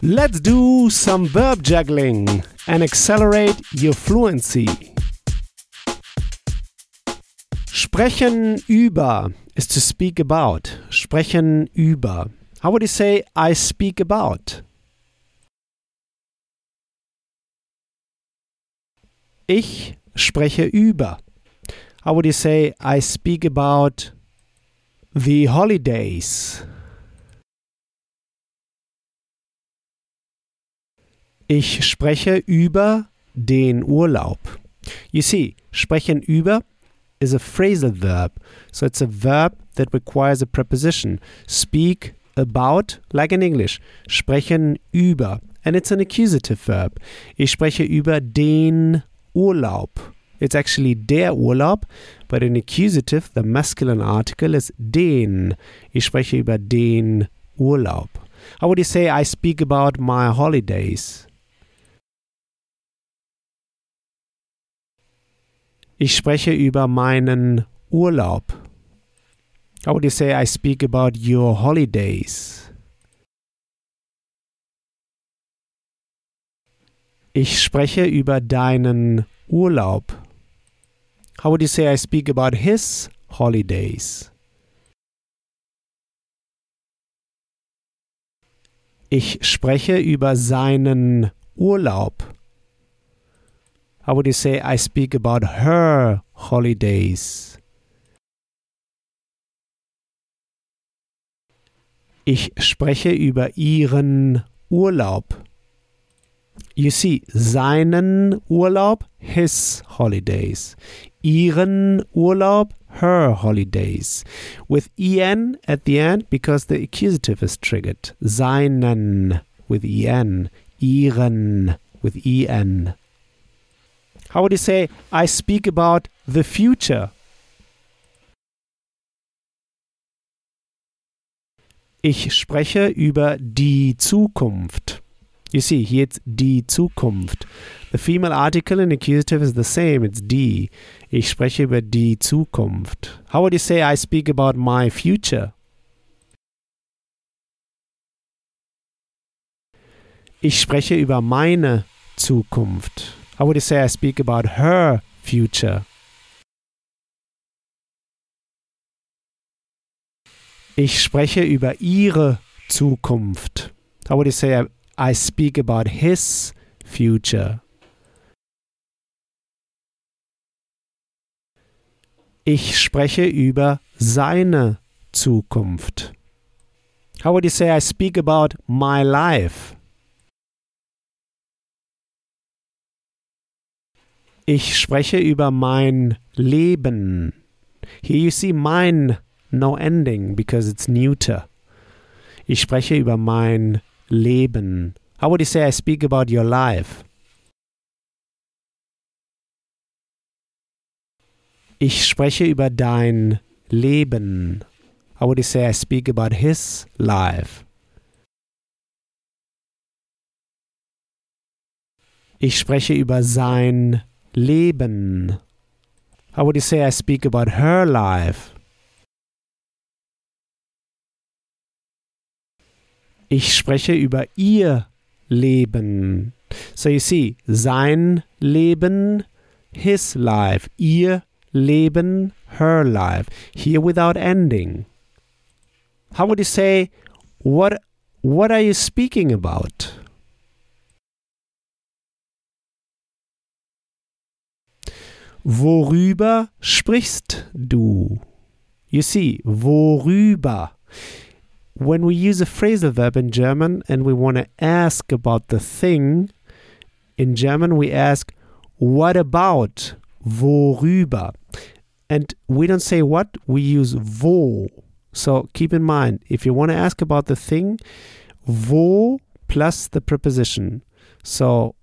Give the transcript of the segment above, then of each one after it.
Let's do some verb juggling and accelerate your fluency. Sprechen über is to speak about. Sprechen über. How would you say I speak about? Ich spreche über. How would you say I speak about the holidays? Ich spreche über den Urlaub. You see, sprechen über is a phrasal verb. So it's a verb that requires a preposition. Speak about, like in English. Sprechen über. And it's an accusative verb. Ich spreche über den Urlaub. It's actually der Urlaub, but in accusative, the masculine article is den. Ich spreche über den Urlaub. How would you say I speak about my holidays? Ich spreche über meinen Urlaub. How would you say I speak about your holidays? Ich spreche über deinen Urlaub. How would you say I speak about his holidays? Ich spreche über seinen Urlaub. How would you say I speak about her holidays? Ich spreche über ihren Urlaub. You see, seinen Urlaub, his holidays. Ihren Urlaub, her holidays. With en at the end because the accusative is triggered. Seinen with en. Ihren with en. How would you say, I speak about the future? Ich spreche über die Zukunft. You see, here it's die Zukunft. The female article in accusative is the same, it's die. Ich spreche über die Zukunft. How would you say I speak about my future? Ich spreche über meine Zukunft. How would you say I speak about her future? Ich spreche über ihre Zukunft. How would you say I, I speak about his future? Ich spreche über seine Zukunft. How would you say I speak about my life? Ich spreche über mein Leben. Here you see mein no ending because it's neuter. Ich spreche über mein Leben. How would you say I speak about your life? Ich spreche über dein Leben. How would you say I speak about his life? Ich spreche über sein Leben. How would you say I speak about her life? Ich spreche über ihr Leben. So you see, sein Leben, his life, ihr Leben, her life. Here without ending. How would you say, what, what are you speaking about? Worüber sprichst du? You see, worüber. When we use a phrasal verb in German and we want to ask about the thing, in German we ask, what about? Worüber. And we don't say what, we use wo. So keep in mind, if you want to ask about the thing, wo plus the preposition. So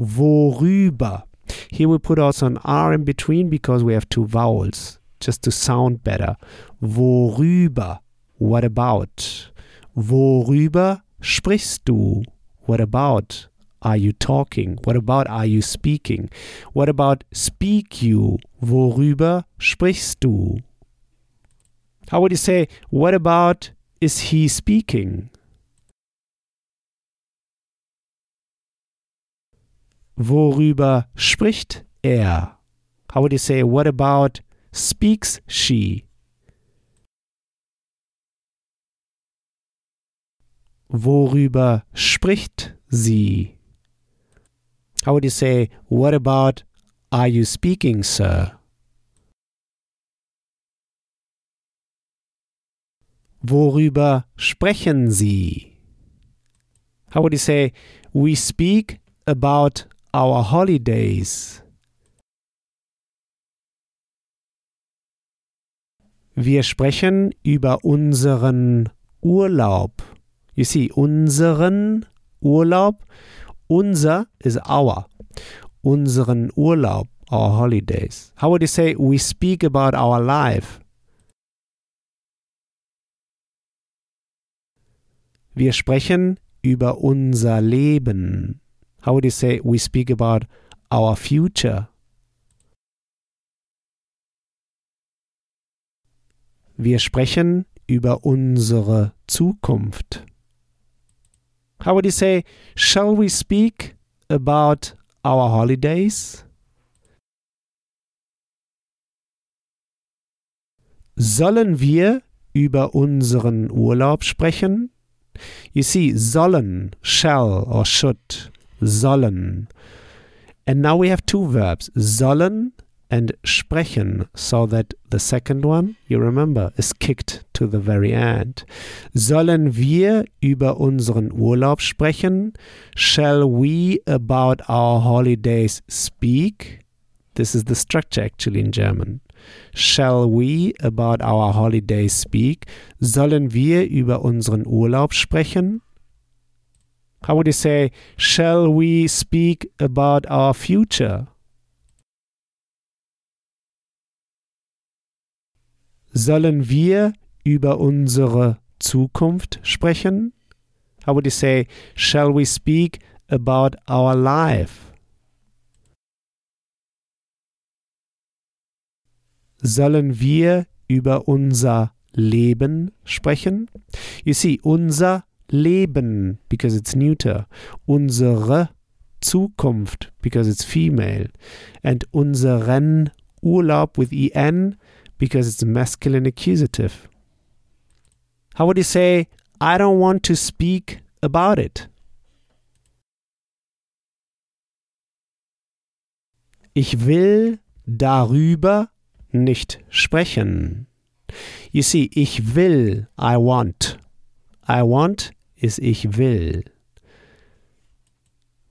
worüber. Here we put also an R in between because we have two vowels, just to sound better. Worüber? What about? Worüber sprichst du? What about? Are you talking? What about are you speaking? What about speak you? Worüber sprichst du? How would you say, what about is he speaking? Worüber spricht er? How would you say, what about speaks she? Worüber spricht sie? How would you say, what about are you speaking, sir? Worüber sprechen Sie? How would you say, we speak about our holidays? Wir sprechen über unseren Urlaub. You see, unseren Urlaub, unser is our. Unseren Urlaub, our holidays. How would you say, we speak about our life? Wir sprechen über unser Leben. How would you say we speak about our future? Wir sprechen über unsere Zukunft. How would you say, shall we speak about our holidays? Sollen wir über unseren Urlaub sprechen? You see, sollen, shall or should, sollen. And now we have two verbs, sollen and sprechen, so that the second one, you remember, is kicked to the very end. Sollen wir über unseren Urlaub sprechen? Shall we about our holidays speak? This is the structure actually in German. Shall we about our holidays speak? Sollen wir über unseren Urlaub sprechen? How would you say, shall we speak about our future? Sollen wir über unsere Zukunft sprechen? How would you say, shall we speak about our life? Sollen wir über unser Leben sprechen? You see, unser Leben, because it's neuter. Unsere Zukunft, because it's female. And unseren Urlaub with en, because it's masculine accusative. How would you say, I don't want to speak about it? Ich will darüber nicht sprechen. You see, ich will, I want. I want is ich will.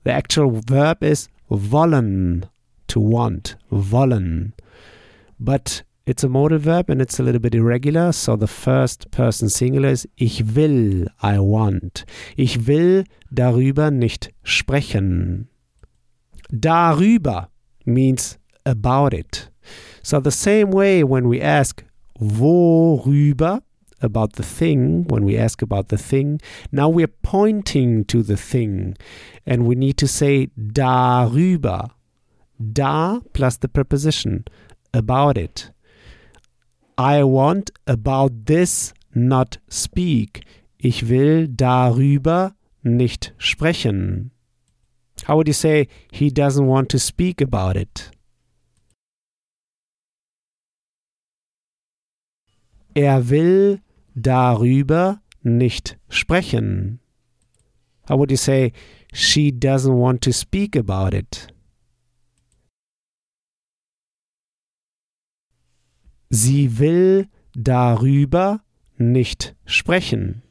The actual verb is wollen, to want, wollen. But it's a modal verb and it's a little bit irregular, so the first person singular is ich will, I want. Ich will darüber nicht sprechen. Darüber means about it. So, the same way when we ask worüber, about the thing, when we ask about the thing, now we're pointing to the thing and we need to say darüber. Da plus the preposition, about it. I want about this not speak. Ich will darüber nicht sprechen. How would you say he doesn't want to speak about it? Er will darüber nicht sprechen. How would you say she doesn't want to speak about it? Sie will darüber nicht sprechen.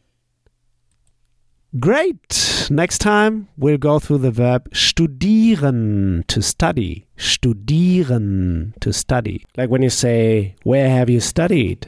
Great! Next time we'll go through the verb studieren, to study. Studieren, to study. Like when you say, Where have you studied?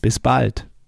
Bis bald.